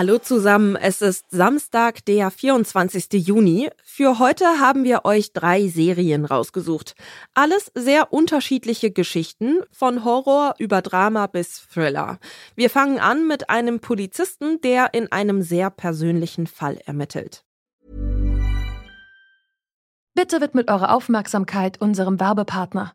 Hallo zusammen, es ist Samstag, der 24. Juni. Für heute haben wir euch drei Serien rausgesucht. Alles sehr unterschiedliche Geschichten, von Horror über Drama bis Thriller. Wir fangen an mit einem Polizisten, der in einem sehr persönlichen Fall ermittelt. Bitte widmet eure Aufmerksamkeit unserem Werbepartner.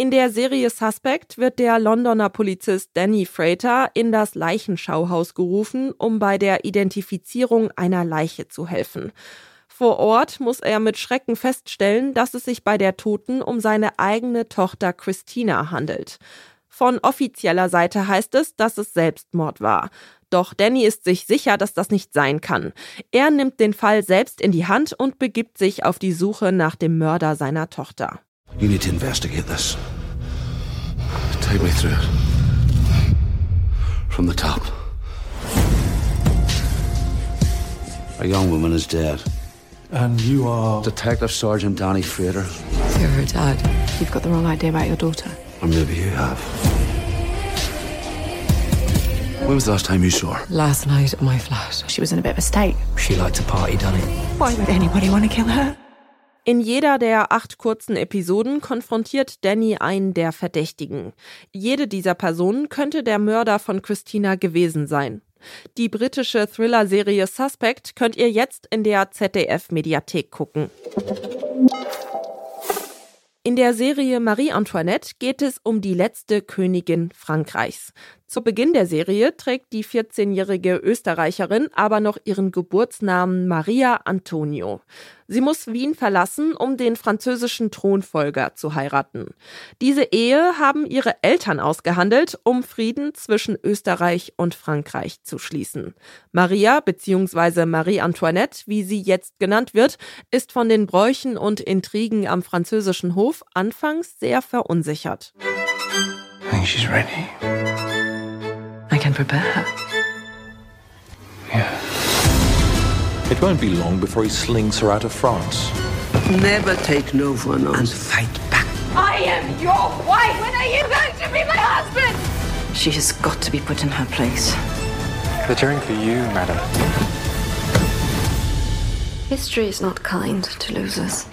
In der Serie Suspect wird der Londoner Polizist Danny Frater in das Leichenschauhaus gerufen, um bei der Identifizierung einer Leiche zu helfen. Vor Ort muss er mit Schrecken feststellen, dass es sich bei der Toten um seine eigene Tochter Christina handelt. Von offizieller Seite heißt es, dass es Selbstmord war. Doch Danny ist sich sicher, dass das nicht sein kann. Er nimmt den Fall selbst in die Hand und begibt sich auf die Suche nach dem Mörder seiner Tochter. You need to investigate this. Take me through it. From the top. A young woman is dead. And you are. Detective Sergeant Danny Frater. You're her dad. You've got the wrong idea about your daughter. Or maybe you have. When was the last time you saw her? Last night at my flat. She was in a bit of a state. She liked to party, Danny. Why would anybody want to kill her? In jeder der acht kurzen Episoden konfrontiert Danny einen der Verdächtigen. Jede dieser Personen könnte der Mörder von Christina gewesen sein. Die britische Thriller-Serie Suspect könnt ihr jetzt in der ZDF-Mediathek gucken. In der Serie Marie Antoinette geht es um die letzte Königin Frankreichs. Zu Beginn der Serie trägt die 14-jährige Österreicherin aber noch ihren Geburtsnamen Maria Antonio. Sie muss Wien verlassen, um den französischen Thronfolger zu heiraten. Diese Ehe haben ihre Eltern ausgehandelt, um Frieden zwischen Österreich und Frankreich zu schließen. Maria bzw. Marie Antoinette, wie sie jetzt genannt wird, ist von den Bräuchen und Intrigen am französischen Hof anfangs sehr verunsichert. I think she's ready. I can prepare her. Yeah. It won't be long before he slings her out of France. Never take no for an answer. And Fight back. I am your wife. When are you going to be my husband? She has got to be put in her place. They're cheering for you, madam. History is not kind to losers.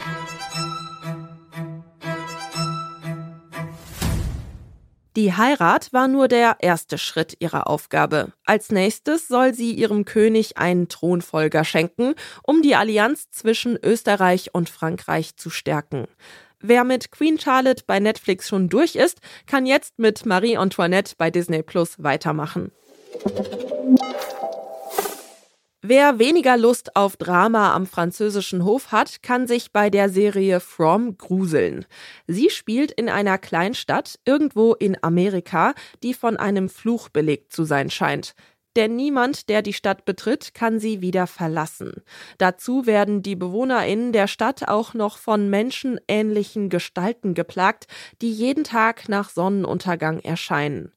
Die Heirat war nur der erste Schritt ihrer Aufgabe. Als nächstes soll sie ihrem König einen Thronfolger schenken, um die Allianz zwischen Österreich und Frankreich zu stärken. Wer mit Queen Charlotte bei Netflix schon durch ist, kann jetzt mit Marie Antoinette bei Disney Plus weitermachen. Wer weniger Lust auf Drama am französischen Hof hat, kann sich bei der Serie From gruseln. Sie spielt in einer Kleinstadt irgendwo in Amerika, die von einem Fluch belegt zu sein scheint. Denn niemand, der die Stadt betritt, kann sie wieder verlassen. Dazu werden die BewohnerInnen der Stadt auch noch von menschenähnlichen Gestalten geplagt, die jeden Tag nach Sonnenuntergang erscheinen.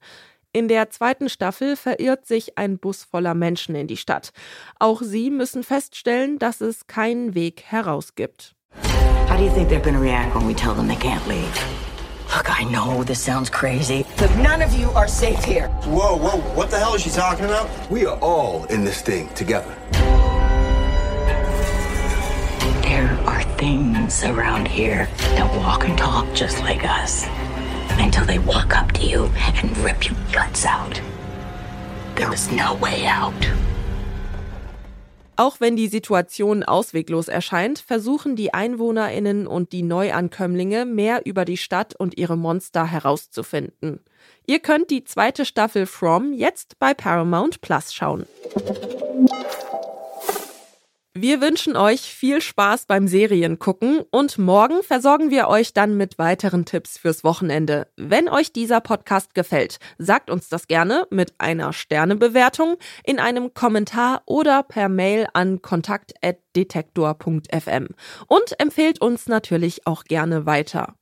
In der zweiten Staffel verirrt sich ein Bus voller Menschen in die Stadt. Auch sie müssen feststellen, dass es keinen Weg heraus gibt. How do you think they're gonna react when we tell them they can't leave? Look, I know this sounds crazy, but none of you are safe here. Whoa, whoa, what the hell is she talking about? We are all in this thing together. There are things around here that walk and talk just like us. Until they walk up to you and rip your guts out. There is no way out. Auch wenn die Situation ausweglos erscheint, versuchen die Einwohnerinnen und die Neuankömmlinge mehr über die Stadt und ihre Monster herauszufinden. Ihr könnt die zweite Staffel From jetzt bei Paramount Plus schauen. Wir wünschen euch viel Spaß beim Seriengucken und morgen versorgen wir euch dann mit weiteren Tipps fürs Wochenende. Wenn euch dieser Podcast gefällt, sagt uns das gerne mit einer Sternebewertung, in einem Kommentar oder per Mail an kontakt.detektor.fm und empfehlt uns natürlich auch gerne weiter.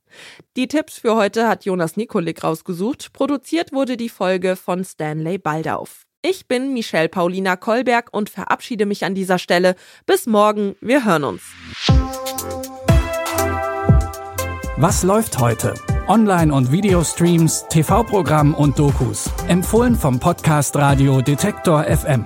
Die Tipps für heute hat Jonas Nikolik rausgesucht. Produziert wurde die Folge von Stanley Baldauf. Ich bin Michelle Paulina Kolberg und verabschiede mich an dieser Stelle. Bis morgen, wir hören uns. Was läuft heute? Online- und Videostreams, TV-Programm und Dokus. Empfohlen vom Podcast Radio Detektor FM.